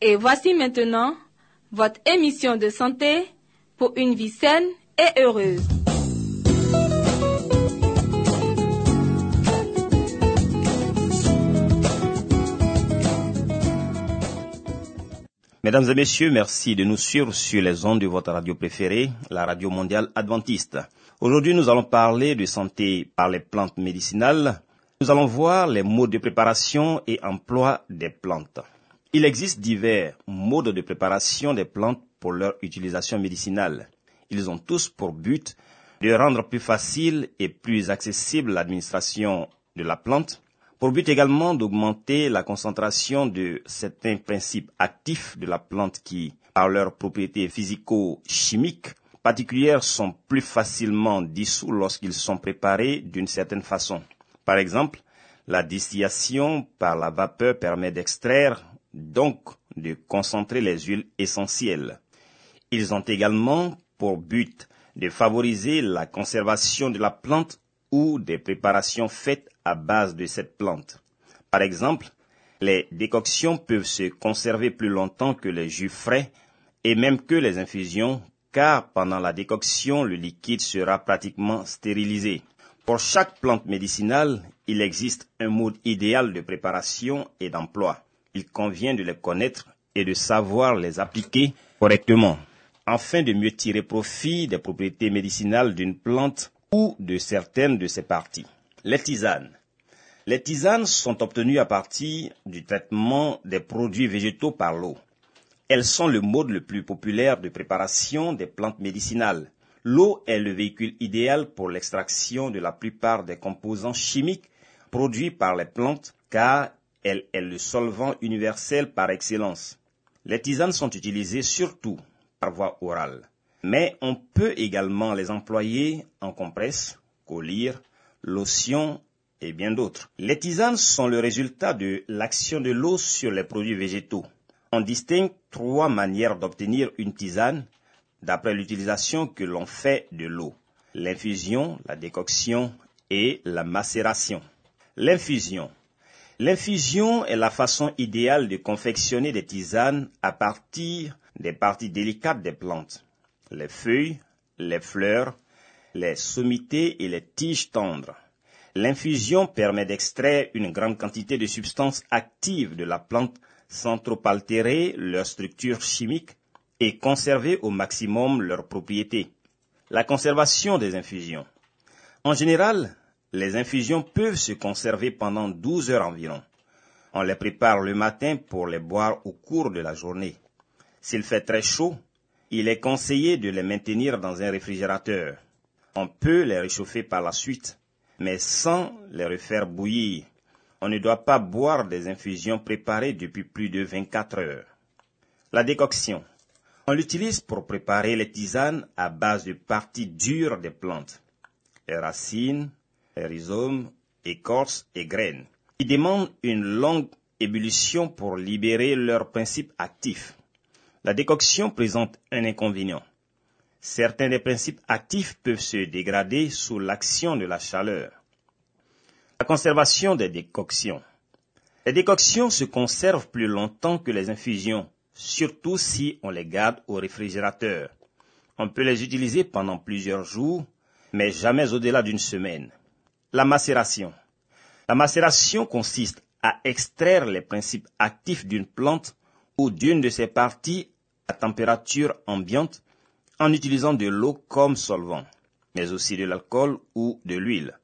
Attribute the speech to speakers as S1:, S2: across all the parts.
S1: Et voici maintenant votre émission de santé pour une vie saine et heureuse.
S2: Mesdames et messieurs, merci de nous suivre sur les ondes de votre radio préférée, la radio mondiale adventiste. Aujourd'hui, nous allons parler de santé par les plantes médicinales. Nous allons voir les modes de préparation et emploi des plantes. Il existe divers modes de préparation des plantes pour leur utilisation médicinale. Ils ont tous pour but de rendre plus facile et plus accessible l'administration de la plante, pour but également d'augmenter la concentration de certains principes actifs de la plante qui, par leurs propriétés physico-chimiques particulières, sont plus facilement dissous lorsqu'ils sont préparés d'une certaine façon. Par exemple, la distillation par la vapeur permet d'extraire, donc de concentrer les huiles essentielles. Ils ont également pour but de favoriser la conservation de la plante ou des préparations faites à base de cette plante. Par exemple, les décoctions peuvent se conserver plus longtemps que les jus frais et même que les infusions, car pendant la décoction, le liquide sera pratiquement stérilisé. Pour chaque plante médicinale, il existe un mode idéal de préparation et d'emploi. Il convient de les connaître et de savoir les appliquer correctement, afin de mieux tirer profit des propriétés médicinales d'une plante ou de certaines de ses parties. Les tisanes. Les tisanes sont obtenues à partir du traitement des produits végétaux par l'eau. Elles sont le mode le plus populaire de préparation des plantes médicinales. L'eau est le véhicule idéal pour l'extraction de la plupart des composants chimiques produits par les plantes car elle est le solvant universel par excellence. Les tisanes sont utilisées surtout par voie orale, mais on peut également les employer en compresse, collyre, lotion et bien d'autres. Les tisanes sont le résultat de l'action de l'eau sur les produits végétaux. On distingue trois manières d'obtenir une tisane d'après l'utilisation que l'on fait de l'eau. L'infusion, la décoction et la macération. L'infusion. L'infusion est la façon idéale de confectionner des tisanes à partir des parties délicates des plantes. Les feuilles, les fleurs, les sommités et les tiges tendres. L'infusion permet d'extraire une grande quantité de substances actives de la plante sans trop altérer leur structure chimique et conserver au maximum leurs propriétés. La conservation des infusions. En général, les infusions peuvent se conserver pendant 12 heures environ. On les prépare le matin pour les boire au cours de la journée. S'il fait très chaud, il est conseillé de les maintenir dans un réfrigérateur. On peut les réchauffer par la suite, mais sans les refaire bouillir. On ne doit pas boire des infusions préparées depuis plus de 24 heures. La décoction. On l'utilise pour préparer les tisanes à base de parties dures des plantes. Les racines, rhizomes, écorces et graines. Ils demandent une longue ébullition pour libérer leurs principes actifs. La décoction présente un inconvénient. Certains des principes actifs peuvent se dégrader sous l'action de la chaleur. La conservation des décoctions. Les décoctions se conservent plus longtemps que les infusions, surtout si on les garde au réfrigérateur. On peut les utiliser pendant plusieurs jours, mais jamais au-delà d'une semaine. La macération. La macération consiste à extraire les principes actifs d'une plante ou d'une de ses parties à température ambiante en utilisant de l'eau comme solvant. mais aussi de l'alcool ou de l'huile.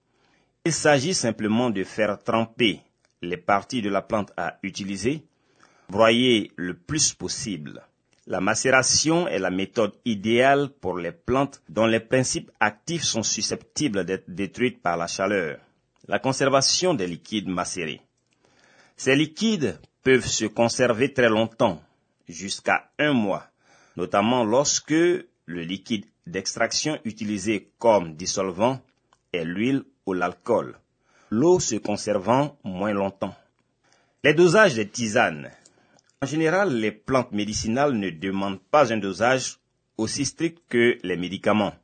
S2: Il s'agit simplement de faire tremper les parties de la plante à utiliser, broyer le plus possible. La macération est la méthode idéale pour les plantes dont les principes actifs sont susceptibles d'être détruits par la chaleur. La conservation des liquides macérés. Ces liquides peuvent se conserver très longtemps, jusqu'à un mois, notamment lorsque le liquide d'extraction utilisé comme dissolvant est l'huile ou l'alcool, l'eau se conservant moins longtemps. Les dosages des tisanes. En général, les plantes médicinales ne demandent pas un dosage aussi strict que les médicaments.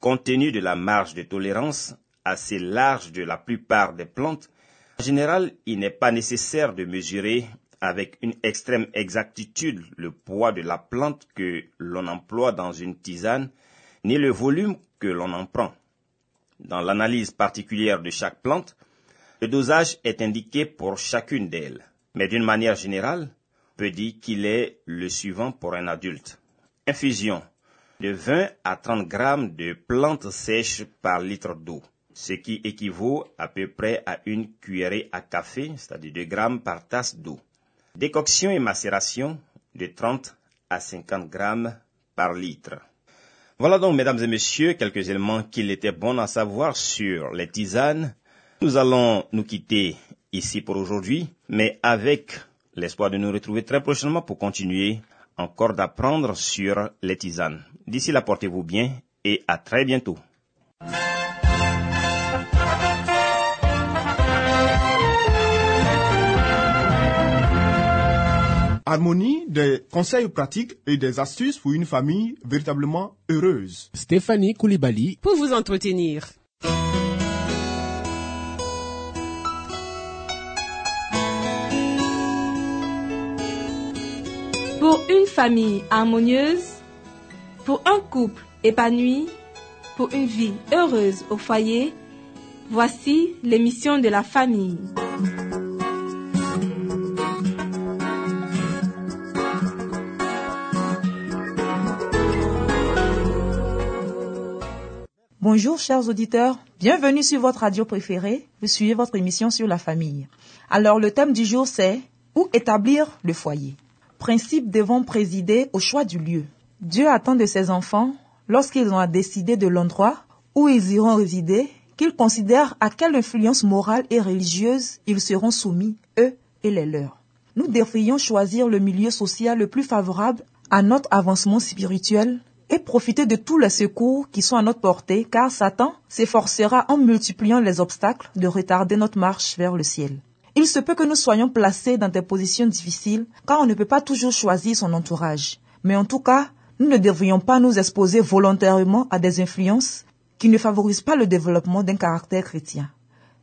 S2: Compte tenu de la marge de tolérance assez large de la plupart des plantes, en général, il n'est pas nécessaire de mesurer avec une extrême exactitude le poids de la plante que l'on emploie dans une tisane, ni le volume que l'on en prend. Dans l'analyse particulière de chaque plante, le dosage est indiqué pour chacune d'elles, mais d'une manière générale, peut dire qu'il est le suivant pour un adulte. Infusion de 20 à 30 grammes de plantes sèches par litre d'eau ce qui équivaut à peu près à une cuillerée à café, c'est-à-dire 2 grammes par tasse d'eau. Décoction et macération de 30 à 50 grammes par litre. Voilà donc, mesdames et messieurs, quelques éléments qu'il était bon à savoir sur les tisanes. Nous allons nous quitter ici pour aujourd'hui, mais avec l'espoir de nous retrouver très prochainement pour continuer encore d'apprendre sur les tisanes. D'ici là, portez-vous bien et à très bientôt.
S3: Harmonie, des conseils pratiques et des astuces pour une famille véritablement heureuse.
S4: Stéphanie Koulibaly
S5: pour vous entretenir.
S1: Pour une famille harmonieuse, pour un couple épanoui, pour une vie heureuse au foyer, voici l'émission de la famille.
S6: Bonjour chers auditeurs, bienvenue sur votre radio préférée. Vous suivez votre émission sur la famille. Alors le thème du jour c'est où établir le foyer? Principes devront présider au choix du lieu. Dieu attend de ses enfants, lorsqu'ils ont à décider de l'endroit où ils iront résider, qu'ils considèrent à quelle influence morale et religieuse ils seront soumis, eux et les leurs. Nous devrions choisir le milieu social le plus favorable à notre avancement spirituel et profiter de tous les secours qui sont à notre portée, car Satan s'efforcera en multipliant les obstacles de retarder notre marche vers le ciel. Il se peut que nous soyons placés dans des positions difficiles, car on ne peut pas toujours choisir son entourage. Mais en tout cas, nous ne devrions pas nous exposer volontairement à des influences qui ne favorisent pas le développement d'un caractère chrétien.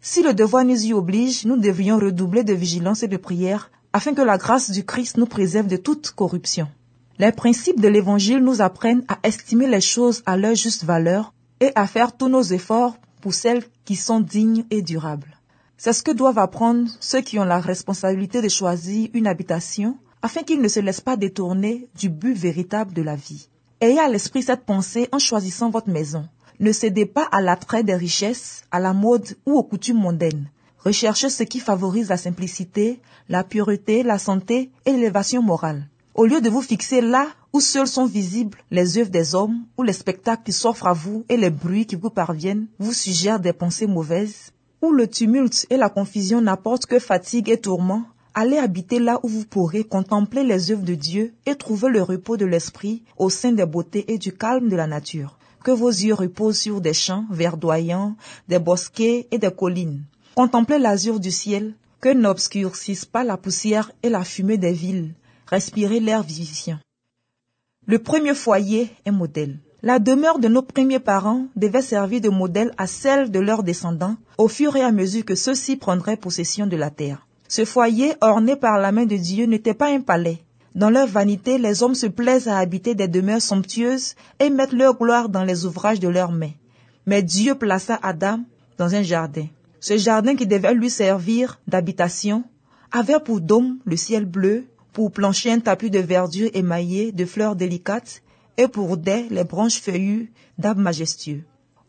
S6: Si le devoir nous y oblige, nous devrions redoubler de vigilance et de prière afin que la grâce du Christ nous préserve de toute corruption. Les principes de l'Évangile nous apprennent à estimer les choses à leur juste valeur et à faire tous nos efforts pour celles qui sont dignes et durables. C'est ce que doivent apprendre ceux qui ont la responsabilité de choisir une habitation afin qu'ils ne se laissent pas détourner du but véritable de la vie. Ayez à l'esprit cette pensée en choisissant votre maison. Ne cédez pas à l'attrait des richesses, à la mode ou aux coutumes mondaines. Recherchez ce qui favorise la simplicité, la pureté, la santé et l'élévation morale. Au lieu de vous fixer là où seuls sont visibles les œuvres des hommes, où les spectacles qui s'offrent à vous et les bruits qui vous parviennent vous suggèrent des pensées mauvaises, où le tumulte et la confusion n'apportent que fatigue et tourment, allez habiter là où vous pourrez contempler les œuvres de Dieu et trouver le repos de l'esprit au sein des beautés et du calme de la nature. Que vos yeux reposent sur des champs verdoyants, des bosquets et des collines. Contemplez l'azur du ciel, que n'obscurcissent pas la poussière et la fumée des villes, respirer l'air vivifiant. Le premier foyer est modèle. La demeure de nos premiers parents devait servir de modèle à celle de leurs descendants au fur et à mesure que ceux-ci prendraient possession de la terre. Ce foyer orné par la main de Dieu n'était pas un palais. Dans leur vanité, les hommes se plaisent à habiter des demeures somptueuses et mettent leur gloire dans les ouvrages de leurs mains. Mais Dieu plaça Adam dans un jardin. Ce jardin qui devait lui servir d'habitation avait pour dôme le ciel bleu, pour plancher un tapis de verdure émaillé de fleurs délicates et pour dais les branches feuillues d'arbres majestueux.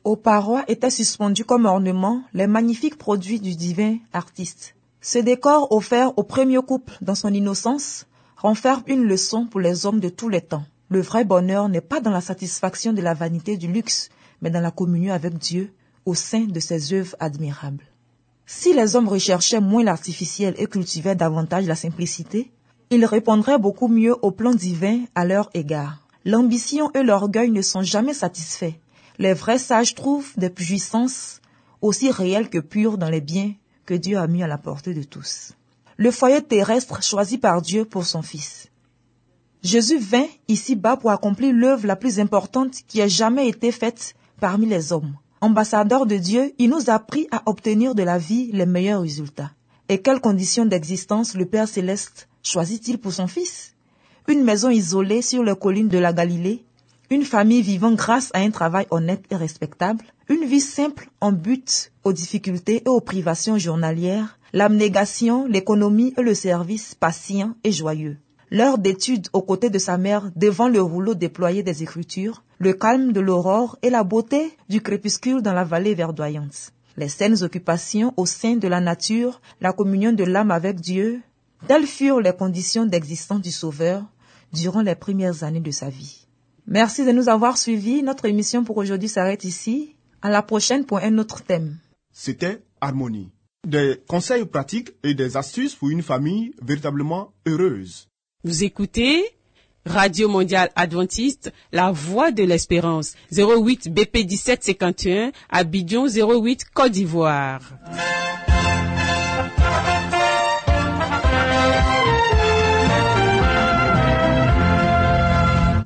S6: Aux parois étaient suspendus comme ornement les magnifiques produits du divin artiste. Ce décor offert au premier couple dans son innocence renferme une leçon pour les hommes de tous les temps. Le vrai bonheur n'est pas dans la satisfaction de la vanité du luxe, mais dans la communion avec Dieu au sein de ses œuvres admirables. Si les hommes recherchaient moins l'artificiel et cultivaient davantage la simplicité, ils répondraient beaucoup mieux au plan divin à leur égard. L'ambition et l'orgueil ne sont jamais satisfaits. Les vrais sages trouvent des puissances aussi réelles que pures dans les biens que Dieu a mis à la portée de tous. Le foyer terrestre choisi par Dieu pour son Fils. Jésus vint ici-bas pour accomplir l'œuvre la plus importante qui ait jamais été faite parmi les hommes. Ambassadeur de Dieu, il nous a appris à obtenir de la vie les meilleurs résultats. Et quelles conditions d'existence le Père céleste choisit-il pour son Fils? Une maison isolée sur les collines de la Galilée, une famille vivant grâce à un travail honnête et respectable, une vie simple en but aux difficultés et aux privations journalières, l'abnégation, l'économie et le service patient et joyeux. L'heure d'étude aux côtés de sa mère devant le rouleau déployé des Écritures, le calme de l'aurore et la beauté du crépuscule dans la vallée verdoyante. Les saines occupations au sein de la nature, la communion de l'âme avec Dieu, telles furent les conditions d'existence du Sauveur durant les premières années de sa vie. Merci de nous avoir suivis. Notre émission pour aujourd'hui s'arrête ici. À la prochaine pour un autre thème.
S3: C'était Harmonie. Des conseils pratiques et des astuces pour une famille véritablement heureuse.
S5: Vous écoutez Radio Mondiale Adventiste, la voix de l'espérance, 08 BP 1751, Abidjan 08 Côte d'Ivoire.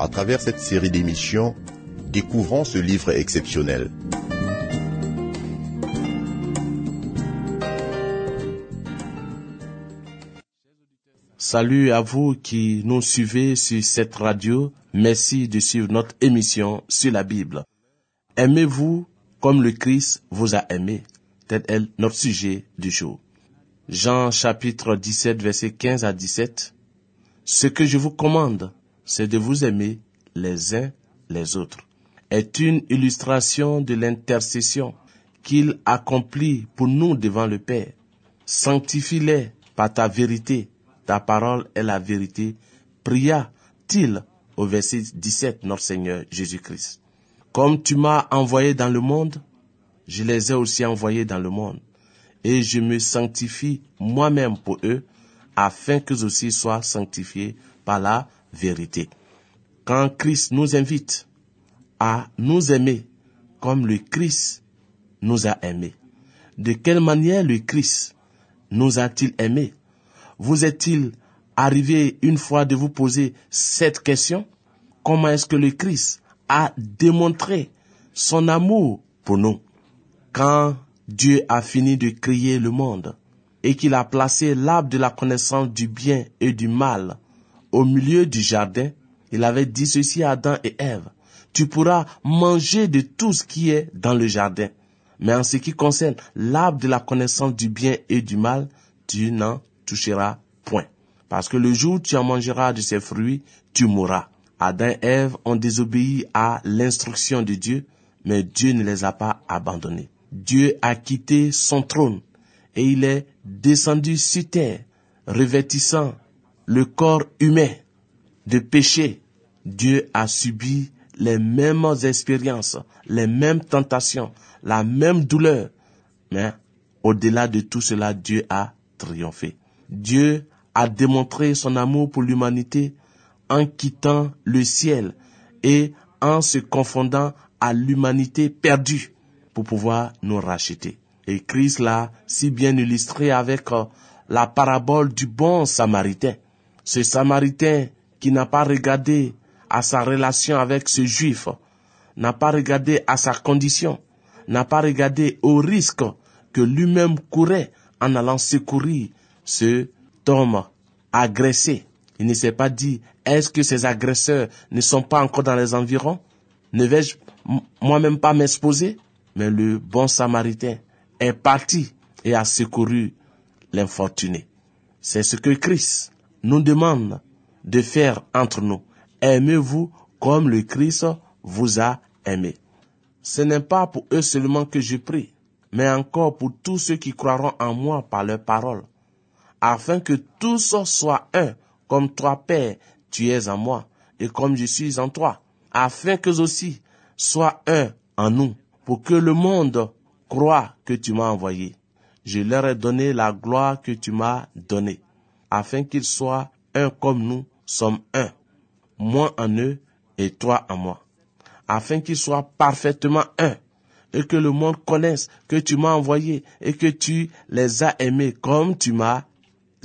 S7: À travers cette série d'émissions, découvrons ce livre exceptionnel.
S4: Salut à vous qui nous suivez sur cette radio. Merci de suivre notre émission sur la Bible. Aimez-vous comme le Christ vous a aimé? Tel est notre sujet du jour. Jean chapitre 17 verset 15 à 17. Ce que je vous commande, c'est de vous aimer les uns les autres. Est une illustration de l'intercession qu'il accomplit pour nous devant le Père. Sanctifie-les par ta vérité ta parole est la vérité, pria-t-il au verset 17 notre Seigneur Jésus-Christ. Comme tu m'as envoyé dans le monde, je les ai aussi envoyés dans le monde, et je me sanctifie moi-même pour eux, afin qu'eux aussi soient sanctifiés par la vérité. Quand Christ nous invite à nous aimer comme le Christ nous a aimés, de quelle manière le Christ nous a-t-il aimés? Vous est-il arrivé une fois de vous poser cette question? Comment est-ce que le Christ a démontré son amour pour nous? Quand Dieu a fini de créer le monde et qu'il a placé l'arbre de la connaissance du bien et du mal au milieu du jardin, il avait dit ceci à Adam et Ève. Tu pourras manger de tout ce qui est dans le jardin. Mais en ce qui concerne l'arbre de la connaissance du bien et du mal, tu n'en toucheras point. Parce que le jour où tu en mangeras de ses fruits, tu mourras. Adam et Ève ont désobéi à l'instruction de Dieu, mais Dieu ne les a pas abandonnés. Dieu a quitté son trône et il est descendu sur terre, revêtissant le corps humain de péché. Dieu a subi les mêmes expériences, les mêmes tentations, la même douleur. Mais au-delà de tout cela, Dieu a triomphé. Dieu a démontré son amour pour l'humanité en quittant le ciel et en se confondant à l'humanité perdue pour pouvoir nous racheter. Et Christ l'a si bien illustré avec euh, la parabole du bon samaritain. Ce samaritain qui n'a pas regardé à sa relation avec ce juif, n'a pas regardé à sa condition, n'a pas regardé au risque que lui-même courait en allant secourir ce homme agressé. Il ne s'est pas dit, est-ce que ces agresseurs ne sont pas encore dans les environs? Ne vais-je moi-même pas m'exposer? Mais le bon samaritain est parti et a secouru l'infortuné. C'est ce que Christ nous demande de faire entre nous. Aimez-vous comme le Christ vous a aimé. Ce n'est pas pour eux seulement que je prie, mais encore pour tous ceux qui croiront en moi par leurs paroles, afin que tous soient un, comme toi, Père, tu es en moi, et comme je suis en toi, afin que aussi soient un en nous, pour que le monde croit que tu m'as envoyé. Je leur ai donné la gloire que tu m'as donnée, afin qu'ils soient un comme nous sommes un, moi en eux et toi en moi, afin qu'ils soient parfaitement un, et que le monde connaisse que tu m'as envoyé et que tu les as aimés comme tu m'as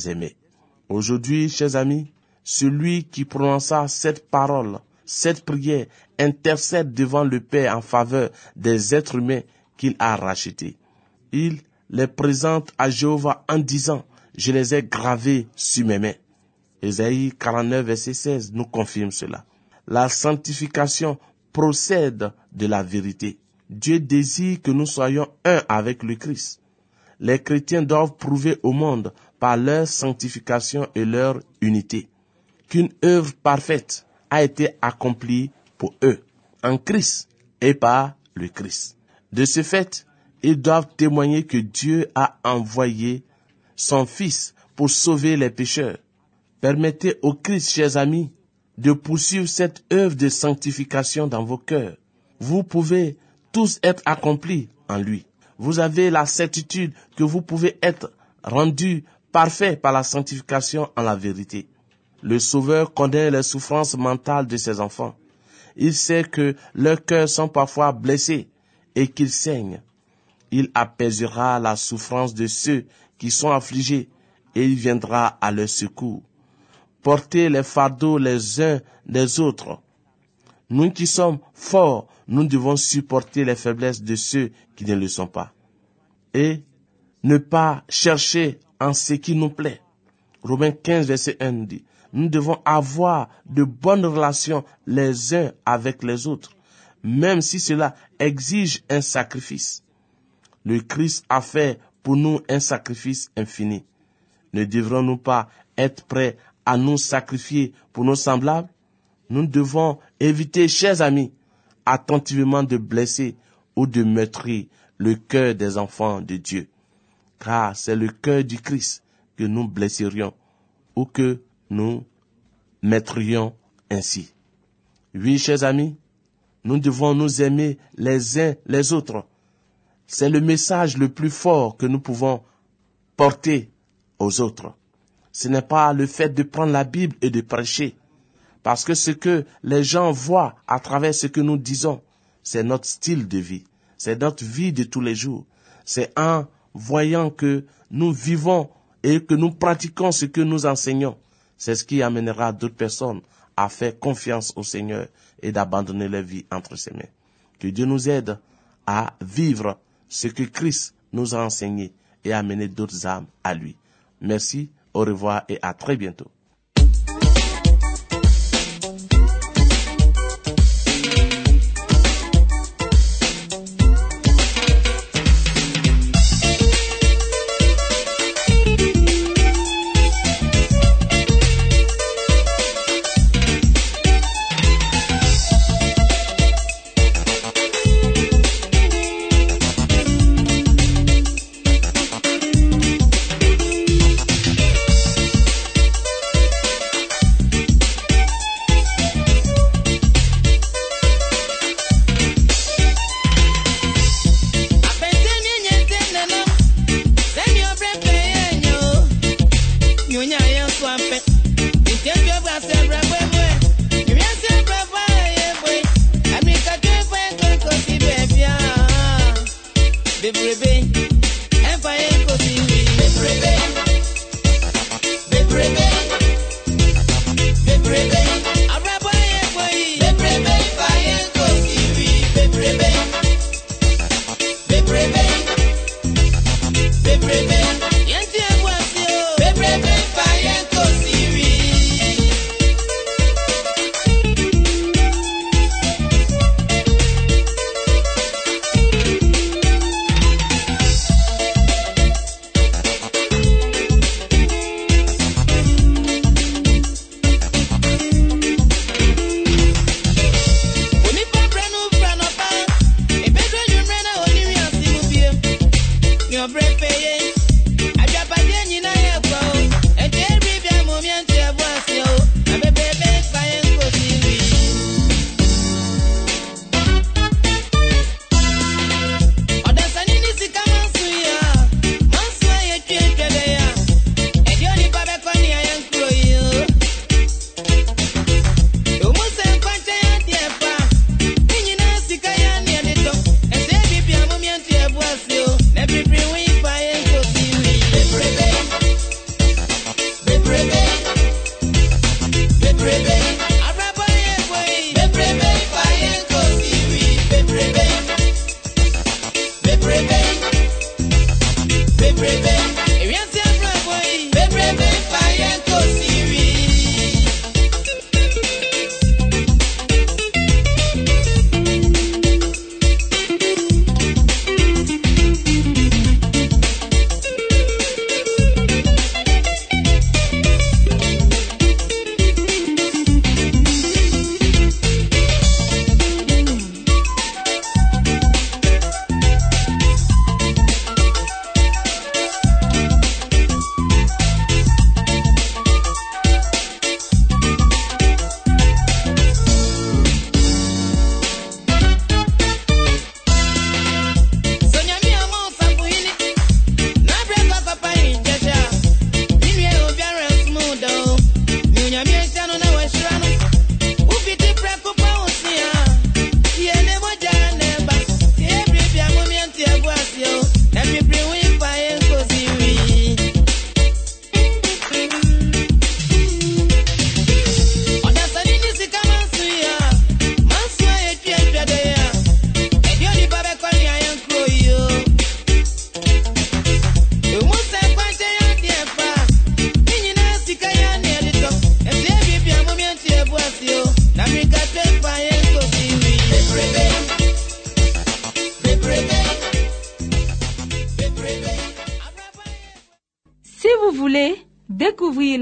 S4: aimé. Aujourd'hui, chers amis, celui qui prononça cette parole, cette prière, intercède devant le Père en faveur des êtres humains qu'il a rachetés. Il les présente à Jéhovah en disant, je les ai gravés sur mes mains. Ésaïe 49, verset 16 nous confirme cela. La sanctification procède de la vérité. Dieu désire que nous soyons un avec le Christ. Les chrétiens doivent prouver au monde par leur sanctification et leur unité qu'une œuvre parfaite a été accomplie pour eux en Christ et par le Christ. De ce fait, ils doivent témoigner que Dieu a envoyé son Fils pour sauver les pécheurs. Permettez au Christ, chers amis, de poursuivre cette œuvre de sanctification dans vos cœurs. Vous pouvez tous être accomplis en lui. Vous avez la certitude que vous pouvez être rendus parfaits par la sanctification en la vérité. Le Sauveur connaît les souffrances mentales de ses enfants. Il sait que leurs cœurs sont parfois blessés et qu'ils saignent il apaisera la souffrance de ceux sont affligés et il viendra à leur secours. Portez les fardeaux les uns des autres. Nous qui sommes forts, nous devons supporter les faiblesses de ceux qui ne le sont pas. Et ne pas chercher en ce qui nous plaît. Romains 15, verset 1 dit, nous devons avoir de bonnes relations les uns avec les autres, même si cela exige un sacrifice. Le Christ a fait pour nous un sacrifice infini. Ne devrons-nous pas être prêts à nous sacrifier pour nos semblables? Nous devons éviter, chers amis, attentivement de blesser ou de meurtrir le cœur des enfants de Dieu. Car c'est le cœur du Christ que nous blesserions ou que nous mettrions ainsi. Oui, chers amis, nous devons nous aimer les uns les autres c'est le message le plus fort que nous pouvons porter aux autres. Ce n'est pas le fait de prendre la Bible et de prêcher, parce que ce que les gens voient à travers ce que nous disons, c'est notre style de vie, c'est notre vie de tous les jours. C'est en voyant que nous vivons et que nous pratiquons ce que nous enseignons. C'est ce qui amènera d'autres personnes à faire confiance au Seigneur et d'abandonner leur vie entre ses mains. Que Dieu nous aide à vivre ce que Christ nous a enseigné et amené d'autres âmes à lui. Merci, au revoir et à très bientôt.